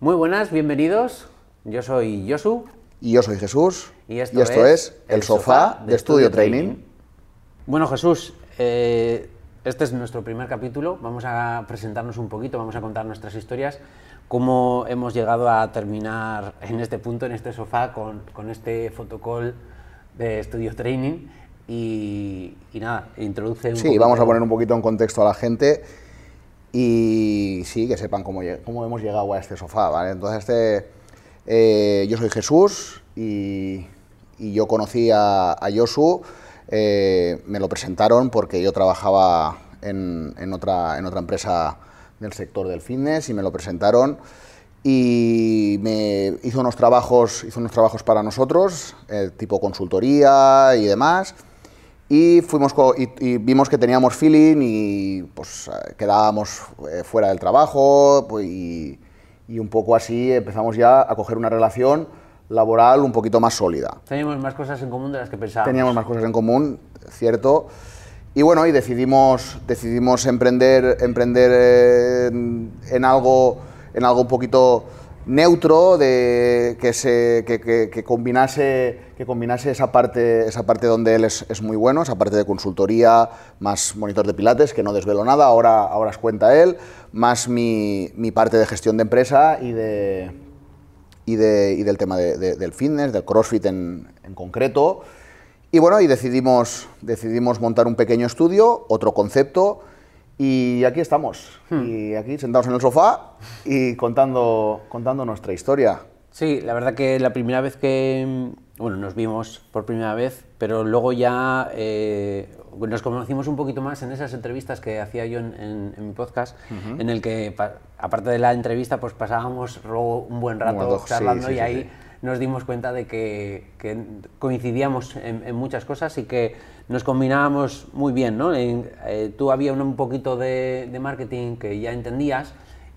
Muy buenas, bienvenidos. Yo soy Josu. Y yo soy Jesús. Y esto, es, El Sofá de Estudio Training. Bueno, Jesús, eh, este es nuestro primer capítulo. Vamos a presentarnos un poquito, vamos a contar nuestras historias, cómo hemos llegado a terminar en este punto, en este sofá, con, con este fotocall de Estudio Training. Y, y nada, introduce un Sí, vamos a poner un poquito en contexto a la gente y sí, que sepan cómo, cómo hemos llegado a este sofá, ¿vale? Entonces, este, eh, yo soy Jesús y, yo conocí a, a Josu, eh, me lo presentaron porque yo trabajaba en, en, otra, en otra empresa del sector del fitness y me lo presentaron y me hizo unos trabajos, hizo unos trabajos para nosotros, eh, tipo consultoría y demás y, fuimos y, vimos que teníamos feeling y pues eh, quedábamos eh, fuera del trabajo pues, y, y, un poco así empezamos ya a coger una relación laboral un poquito más sólida. Teníamos más cosas en común de las que pensábamos. Teníamos más cosas en común, cierto. Y bueno, y decidimos, decidimos emprender, emprender en, en algo, en algo un poquito neutro, de, que, se, que, combinase, que combinase esa parte, esa parte donde él es, muy bueno, esa parte de consultoría, más monitor de pilates, que no desvelo nada, ahora, ahora os cuenta él, más mi, mi parte de gestión de empresa y, de, y, de, y del tema de, de, del fitness, del CrossFit en, en concreto. Y bueno, y decidimos, decidimos montar un pequeño estudio, otro concepto, y aquí estamos, hmm. y aquí sentados en el sofá y contando, contando nuestra historia. Sí, la verdad que la primera vez que, bueno, nos vimos por primera vez, pero luego ya eh, nos conocimos un poquito más en esas entrevistas que hacía yo en, en, en mi podcast, uh -huh. en el que, aparte de la entrevista, pues pasábamos luego un buen rato bueno, charlando sí, sí, y ahí... Sí, nos dimos cuenta de que, que coincidíamos en, en, muchas cosas y que nos combinábamos muy bien, ¿no? Eh, tú había un, poquito de, marketing que ya entendías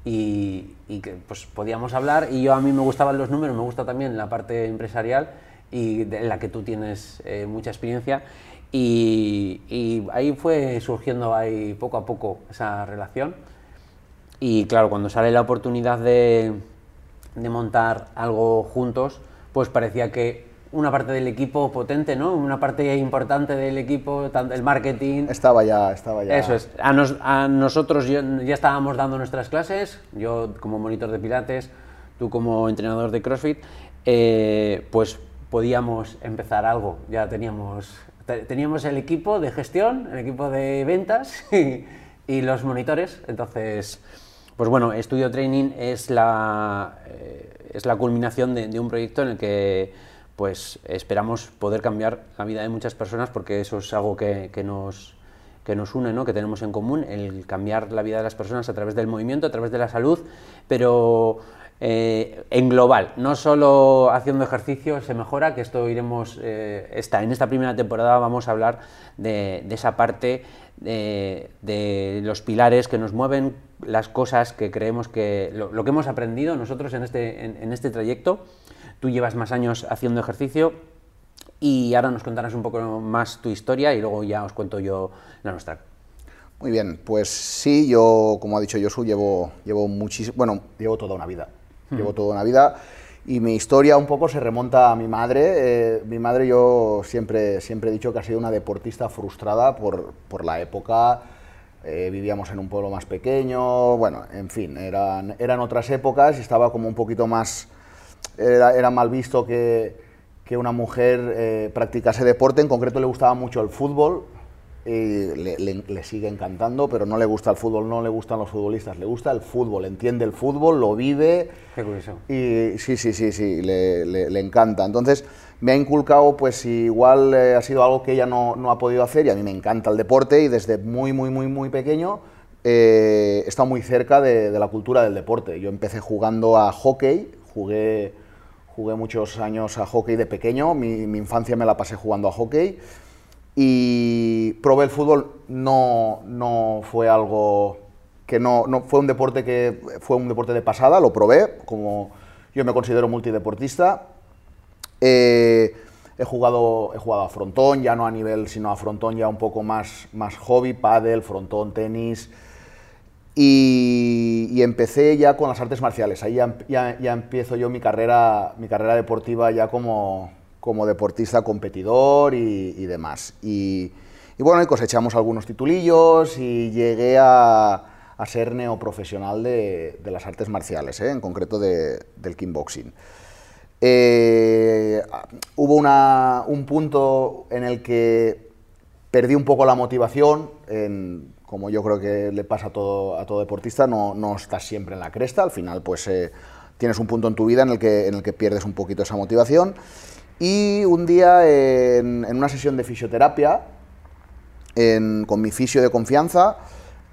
y, que pues podíamos hablar y yo a mí me gustaban los números, me gusta también la parte empresarial y de, en la que tú tienes eh, mucha experiencia y, y, ahí fue surgiendo ahí poco a poco esa relación y claro, cuando sale la oportunidad de de montar algo juntos, pues parecía que una parte del equipo potente, ¿no? Una parte importante del equipo, el marketing. Estaba ya, estaba ya. Eso es. A, nos, a nosotros ya, ya, estábamos dando nuestras clases, yo como monitor de pilates, tú como entrenador de CrossFit, eh, pues podíamos empezar algo. Ya teníamos, teníamos el equipo de gestión, el equipo de ventas y, y los monitores, entonces pues bueno, Estudio Training es la, eh, es la culminación de, de, un proyecto en el que pues, esperamos poder cambiar la vida de muchas personas porque eso es algo que, nos, que nos une, ¿no? que tenemos en común, el cambiar la vida de las personas a través del movimiento, a través de la salud, pero eh, en global, no solo haciendo ejercicio se mejora, que esto iremos, eh, esta, en esta primera temporada vamos a hablar de, esa parte de, los pilares que nos mueven, las cosas que creemos que, lo, que hemos aprendido nosotros en este, en este trayecto, tú llevas más años haciendo ejercicio y ahora nos contarás un poco más tu historia y luego ya os cuento yo la nuestra. Muy bien, pues sí, yo, como ha dicho Josu, llevo, llevo muchísimo, bueno, llevo toda una vida llevo toda una vida y mi historia un poco se remonta a mi madre. Eh, mi madre yo siempre, siempre he dicho que ha sido una deportista frustrada por, por la época. Eh, vivíamos en un pueblo más pequeño, bueno, en fin, eran, eran otras épocas y estaba como un poquito más... Era, era mal visto que, que una mujer eh, practicase deporte, en concreto le gustaba mucho el fútbol, y le, le, le, sigue encantando, pero no le gusta el fútbol, no le gustan los futbolistas, le gusta el fútbol, entiende el fútbol, lo vive. Qué curioso. Y sí, sí, sí, sí, le, le encanta. Entonces, me ha inculcado, pues igual eh, ha sido algo que ella no, no, ha podido hacer y a mí me encanta el deporte y desde muy, muy, muy, muy pequeño eh, he estado muy cerca de, de, la cultura del deporte. Yo empecé jugando a hockey, jugué, jugué muchos años a hockey de pequeño, mi, mi infancia me la pasé jugando a hockey y probé el fútbol, no, no fue algo que no, no, fue un deporte que fue un deporte de pasada, lo probé, como yo me considero multideportista. Eh, he, jugado, he jugado a frontón, ya no a nivel, sino a frontón ya un poco más, más hobby, pádel, frontón, tenis. Y, empecé ya con las artes marciales. Ahí ya, empiezo yo mi carrera, mi carrera deportiva ya como, como deportista competidor y, demás. Y, bueno, y cosechamos algunos titulillos y llegué a, a ser neoprofesional de, de las artes marciales, ¿eh? en concreto de, del kickboxing. Eh, hubo una, un punto en el que perdí un poco la motivación, en, como yo creo que le pasa a todo, a todo deportista, no, no estás siempre en la cresta, al final pues eh, tienes un punto en tu vida en el, que, en el que pierdes un poquito esa motivación. Y un día en, en una sesión de fisioterapia, con mi fisio de confianza,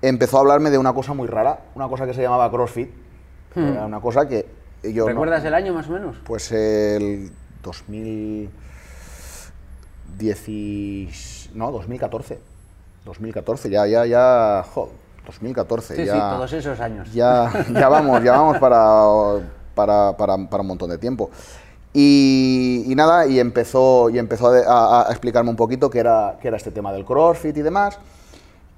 empezó a hablarme de una cosa muy rara, una cosa que se llamaba CrossFit, hmm. una cosa que ¿Recuerdas el año más o menos? Pues el 2010, no, 2014. 2014, ya, ya, ya, 2014. Sí, ya, sí, todos esos años. Ya, ya vamos, ya vamos para, para, para, un montón de tiempo. Y, nada, y empezó, y empezó a, explicarme un poquito qué era, qué era este tema del CrossFit y demás.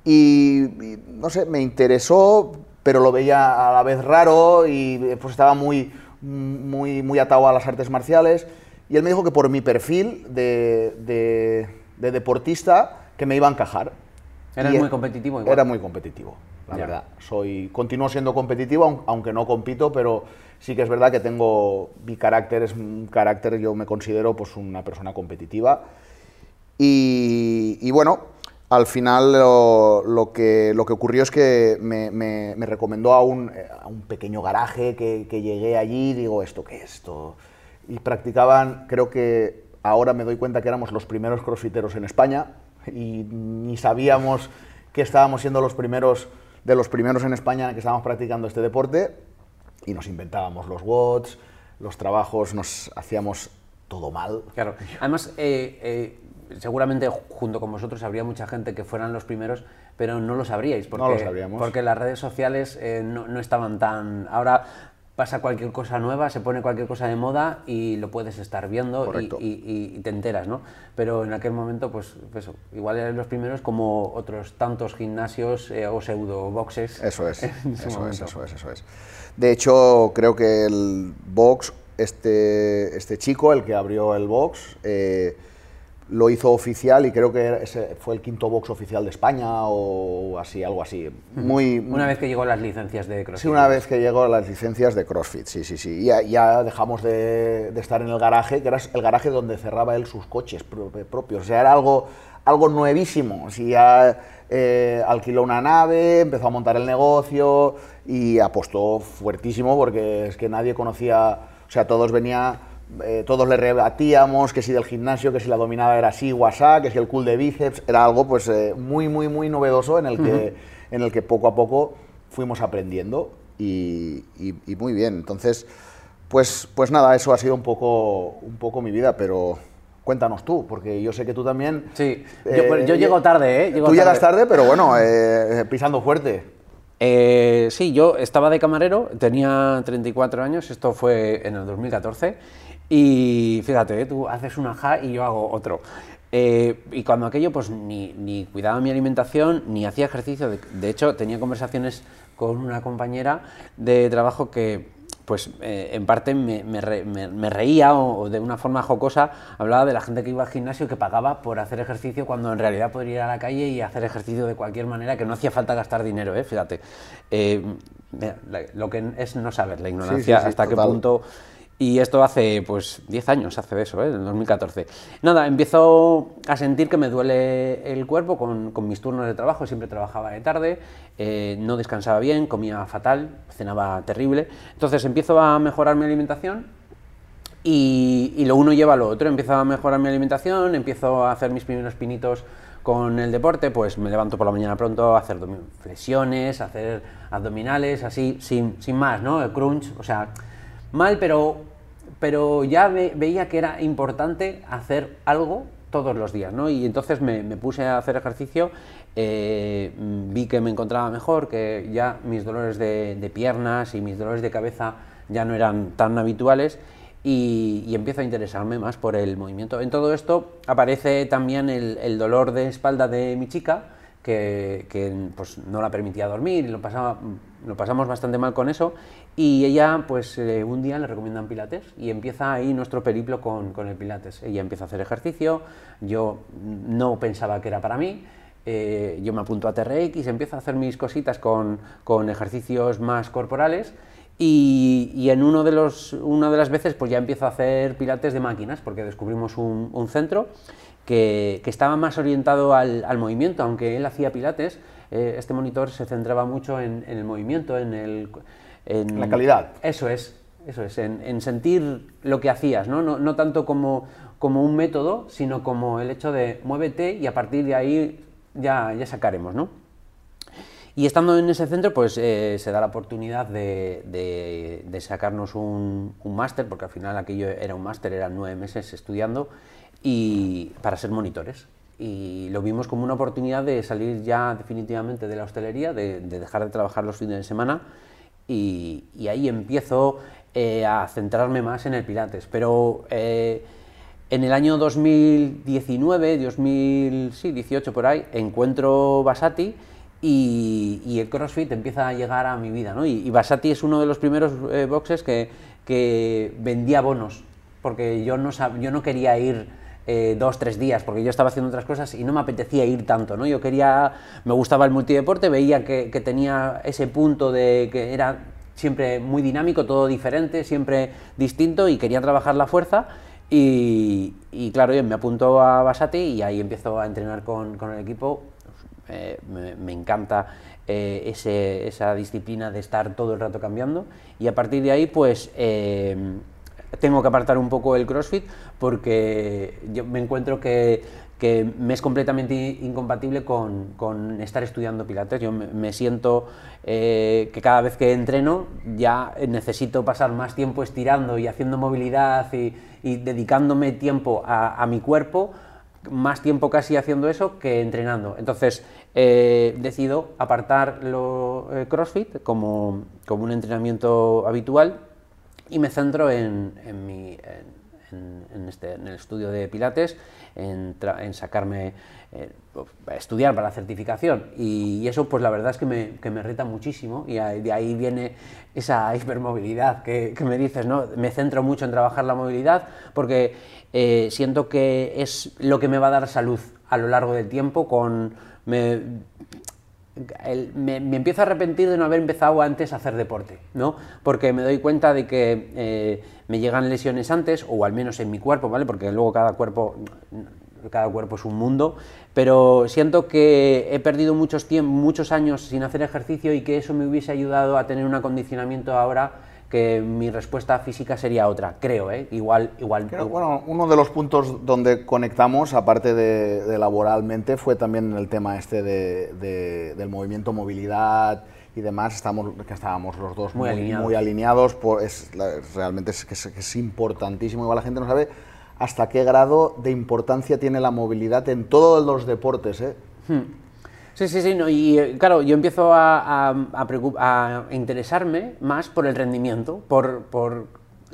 Y, y, no sé, me interesó, pero lo veía a la vez raro y pues estaba muy, muy, muy atado a las artes marciales. Y él me dijo que por mi perfil de, de, deportista que me iba a encajar. ¿Eras muy competitivo? Era muy competitivo, la verdad. Soy, continúo siendo competitivo, aunque no compito, pero sí que es verdad que tengo, mi carácter es un carácter, yo me considero pues una persona competitiva. Y, y bueno, al final lo, que, lo que ocurrió es que me, recomendó a un, a un, pequeño garaje que, llegué allí y digo, ¿esto qué es esto? Y practicaban, creo que ahora me doy cuenta que éramos los primeros crossfiteros en España y ni sabíamos que estábamos siendo los primeros de los primeros en España que estábamos practicando este deporte y nos inventábamos los watts, los trabajos, nos hacíamos todo mal. Claro, además... Eh, eh, seguramente junto con vosotros habría mucha gente que fueran los primeros, pero no lo sabríais, porque, no lo sabríamos. porque las redes sociales eh, no, estaban tan... Ahora pasa cualquier cosa nueva, se pone cualquier cosa de moda y lo puedes estar viendo y, te enteras, ¿no? Pero en aquel momento, pues eso, igual eran los primeros como otros tantos gimnasios eh, o pseudo boxes. Eso es, eso es, eso es, eso es. De hecho, creo que el box, este, este chico, el que abrió el box, eh, lo hizo oficial y creo que ese fue el quinto box oficial de España o así, algo así. Muy, una vez que llegó las licencias de CrossFit. Sí, una vez que llegó las licencias de CrossFit, sí, sí, sí. Ya, ya dejamos de, estar en el garaje, que era el garaje donde cerraba él sus coches propios. O sea, era algo, algo nuevísimo. O ya eh, alquiló una nave, empezó a montar el negocio y apostó fuertísimo porque es que nadie conocía, o sea, todos venía eh, todos le rebatíamos que si del gimnasio, que si la dominada era así, WhatsApp, que si el cool de bíceps, era algo pues eh, muy, muy, muy novedoso en el, que, en el que poco a poco fuimos aprendiendo y, muy bien. Entonces, pues, pues nada, eso ha sido un poco, un poco mi vida, pero cuéntanos tú, porque yo sé que tú también... Sí, yo, eh, llego tarde, ¿eh? tú llegas tarde, pero bueno, pisando fuerte. Sí, yo estaba de camarero, tenía 34 años, esto fue en el 2014, y fíjate, tú haces un ajá y yo hago otro. Eh, y cuando aquello, pues ni, cuidaba mi alimentación, ni hacía ejercicio. De, hecho, tenía conversaciones con una compañera de trabajo que, pues eh, en parte me, me, reía o, de una forma jocosa hablaba de la gente que iba al gimnasio que pagaba por hacer ejercicio cuando en realidad podría ir a la calle y hacer ejercicio de cualquier manera, que no hacía falta gastar dinero, ¿eh? fíjate. Eh, lo que es no saber, la ignorancia, hasta qué punto y esto hace, pues, 10 años, hace eso, ¿eh? en 2014. Nada, empiezo a sentir que me duele el cuerpo con, con mis turnos de trabajo, siempre trabajaba de tarde, eh, no descansaba bien, comía fatal, cenaba terrible. Entonces empiezo a mejorar mi alimentación y, y, lo uno lleva a lo otro. Empiezo a mejorar mi alimentación, empiezo a hacer mis primeros pinitos con el deporte, pues me levanto por la mañana pronto a hacer flexiones, a hacer abdominales, así, sin, sin más, ¿no? El crunch, o sea, mal, pero pero ya veía que era importante hacer algo todos los días, ¿no? Y entonces me, puse a hacer ejercicio, eh, vi que me encontraba mejor, que ya mis dolores de, piernas y mis dolores de cabeza ya no eran tan habituales y, empiezo a interesarme más por el movimiento. En todo esto aparece también el, dolor de espalda de mi chica, que, que, pues, no la permitía dormir y lo, pasaba, lo pasamos bastante mal con eso. Y ella, pues eh, un día le recomiendan Pilates y empieza ahí nuestro periplo con, con, el Pilates. Ella empieza a hacer ejercicio, yo no pensaba que era para mí. Eh, yo me apunto a TRX, empiezo a hacer mis cositas con, con ejercicios más corporales y, y, en uno de los, una de las veces pues ya empiezo a hacer pilates de máquinas porque descubrimos un, un centro que, que, estaba más orientado al, al, movimiento, aunque él hacía pilates, eh, este monitor se centraba mucho en, en el movimiento, en, el, en la calidad. Eso es, eso es, en, en sentir lo que hacías, ¿no? No, no tanto como, como un método, sino como el hecho de muévete y a partir de ahí ya, ya sacaremos, ¿no? Y estando en ese centro, pues eh, se da la oportunidad de, de, de sacarnos un, un máster, porque al final aquello era un máster, eran nueve meses estudiando, y para ser monitores. Y lo vimos como una oportunidad de salir ya definitivamente de la hostelería, de, de dejar de trabajar los fines de semana, y, y ahí empiezo eh, a centrarme más en el Pilates. Pero eh, en el año 2019, 2018 por ahí, encuentro Basati y, y, el CrossFit empieza a llegar a mi vida. ¿no? Y, y Basati es uno de los primeros eh, boxes que, que, vendía bonos, porque yo no, sab, yo no quería ir eh, dos, tres días, porque yo estaba haciendo otras cosas y no me apetecía ir tanto. ¿no? Yo quería, me gustaba el multideporte, veía que, que tenía ese punto de que era siempre muy dinámico, todo diferente, siempre distinto y quería trabajar la fuerza. Y, y, claro, yo me apunto a Basati y ahí empiezo a entrenar con, con el equipo. Eh, me, me, encanta eh, ese, esa disciplina de estar todo el rato cambiando. Y a partir de ahí, pues eh, tengo que apartar un poco el CrossFit porque yo me encuentro que, me es completamente incompatible con, estar estudiando Pilates. Yo me, siento eh, que cada vez que entreno ya necesito pasar más tiempo estirando y haciendo movilidad y, dedicándome tiempo a, a, mi cuerpo, más tiempo casi haciendo eso que entrenando. Entonces eh, decido apartar lo eh, CrossFit como, como, un entrenamiento habitual y me centro en, en, mi, en, en este, el estudio de Pilates, en, sacarme, eh, estudiar para la certificación. Y, eso, pues la verdad es que me, que me reta muchísimo y de ahí viene esa hipermovilidad que, que, me dices, ¿no? Me centro mucho en trabajar la movilidad porque eh, siento que es lo que me va a dar salud a lo largo del tiempo con... el, me, empiezo a arrepentir de no haber empezado antes a hacer deporte, ¿no? Porque me doy cuenta de que eh, me llegan lesiones antes, o al menos en mi cuerpo, ¿vale? Porque luego cada cuerpo, cada cuerpo es un mundo, pero siento que he perdido muchos, tiempos, muchos años sin hacer ejercicio y que eso me hubiese ayudado a tener un acondicionamiento ahora que mi respuesta física sería otra, creo, ¿eh? igual... igual creo, bueno, uno de los puntos donde conectamos, aparte de, de laboralmente, fue también el tema este de, de, del movimiento, movilidad y demás, estamos, que estábamos los dos muy, muy alineados, muy alineados por, es, realmente es, es, es importantísimo, igual la gente no sabe hasta qué grado de importancia tiene la movilidad en todos los deportes. ¿eh? Hmm. Sí, sí, sí, no, y eh, claro, yo empiezo a, a, a, a interesarme más por el rendimiento, por, por,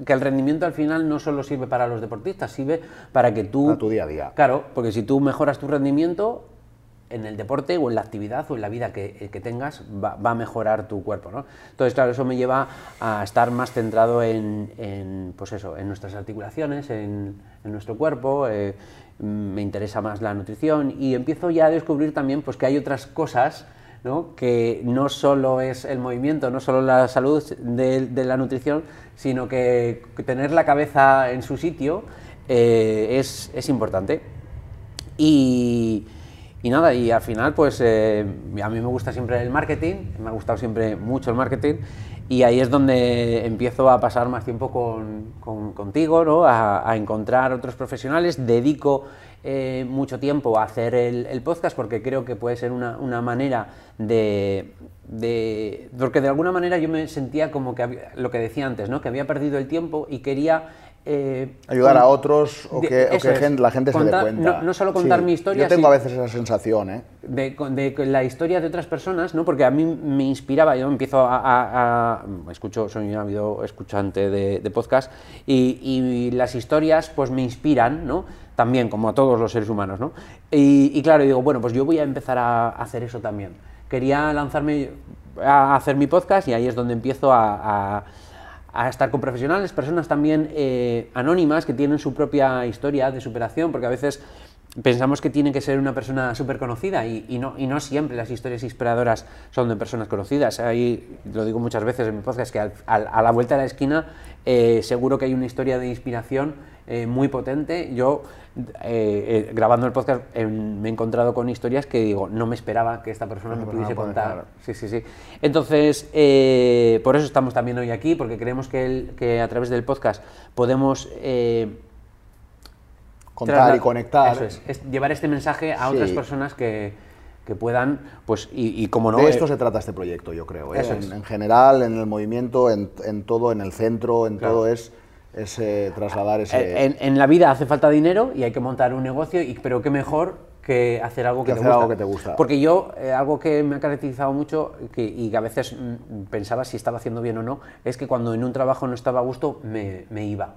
que el rendimiento al final no solo sirve para los deportistas, sirve para que tú... A tu día a día. Claro, porque si tú mejoras tu rendimiento en el deporte o en la actividad o en la vida que, eh, que tengas, va, va, a mejorar tu cuerpo, ¿no? Entonces, claro, eso me lleva a estar más centrado en, en pues eso, en nuestras articulaciones, en, en nuestro cuerpo, eh, me interesa más la nutrición y empiezo ya a descubrir también pues, que hay otras cosas ¿no? que no solo es el movimiento, no solo la salud de, de la nutrición, sino que, tener la cabeza en su sitio eh, es, es, importante. Y, y, nada, y al final, pues eh, a mí me gusta siempre el marketing, me ha gustado siempre mucho el marketing, y ahí es donde empiezo a pasar más tiempo con, con, contigo, ¿no? a, encontrar otros profesionales, dedico eh, mucho tiempo a hacer el, el, podcast porque creo que puede ser una, una manera de, de, porque de alguna manera yo me sentía como que había- lo que decía antes, ¿no? que había perdido el tiempo y quería eh, Ayudar con- a otros o de- que, o que es, gen- la gente se contar- dé cuenta. No, no solo contar Sí, mi historia, Yo tengo a veces esa sensación, ¿eh? de, de que la historia de otras personas, ¿no? Porque a mí me inspiraba, yo empiezo a... a- a- escucho, soy un ávido escuchante de, de podcast y, y las historias pues me inspiran, ¿no? También, como a todos los seres humanos, ¿no? Y, y claro, digo, bueno, pues yo voy a empezar a hacer eso también. Quería lanzarme a hacer mi podcast y ahí es donde empiezo a- a a estar con profesionales, personas también eh, anónimas que tienen su propia historia de superación, porque a veces pensamos que tiene que ser una persona súper conocida y, no, y no siempre las historias inspiradoras son de personas conocidas. Ahí, lo digo muchas veces en mi podcast, que al- a la vuelta de la esquina eh, seguro que hay una historia de inspiración eh, muy potente. Yo, eh, eh, grabando el podcast, me he encontrado con historias que digo, no me esperaba que esta persona me persona pudiese contar. Sí, sí, sí. Entonces, por eso estamos también hoy aquí, porque creemos que, el- que a través del podcast podemos Contar y conectar. eso es, es llevar este mensaje a Sí. otras personas que, que puedan, pues, y, y como no. de esto se trata este proyecto, yo creo. ¿eh? Eso En, es. en general, en el movimiento, en, en todo, en el centro, en Claro. todo es, es eh, trasladar ese... eh, en, en la vida hace falta dinero y hay que montar un negocio, y, pero qué mejor que hacer algo que, Que te hacer gusta. algo que te gusta. Porque yo, eh, algo que me ha caracterizado mucho que, y que a veces mm, pensaba si estaba haciendo bien o no, es que cuando en un trabajo no estaba a gusto, me, me iba.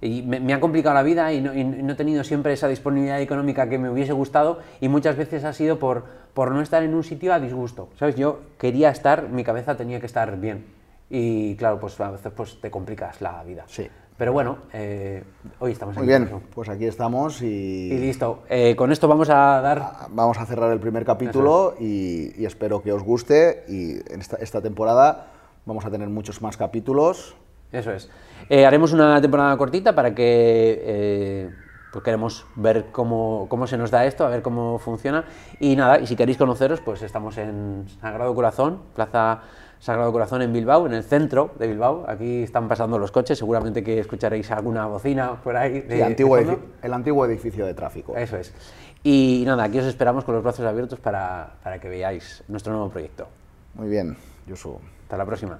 Y me, me ha complicado la vida y no, y no he tenido siempre esa disponibilidad económica que me hubiese gustado y muchas veces ha sido por, por no estar en un sitio a disgusto. ¿Sabes? Yo quería estar, mi cabeza tenía que estar bien. Y claro, pues a veces pues, te complicas la vida. Sí. Pero bueno, eh, hoy estamos Muy aquí. bien, por eso. pues aquí estamos Y y listo. Eh, con esto vamos a dar... vamos a cerrar el primer capítulo y, y espero que os guste y en esta, esta temporada vamos a tener muchos más capítulos. Eso es. Eh, haremos una temporada cortita para que... pues queremos ver cómo, cómo se nos da esto, a ver cómo funciona. Y nada, y si queréis conoceros, pues estamos en Sagrado Corazón, Plaza Sagrado Corazón en Bilbao, en el centro de Bilbao. Aquí están pasando los coches, seguramente que escucharéis alguna bocina por ahí. de- Sí, antiguo de el antiguo edificio de tráfico. Eso es. Y nada, aquí os esperamos con los brazos abiertos para, para que veáis nuestro nuevo proyecto. Muy bien, Yusu. Hasta la próxima.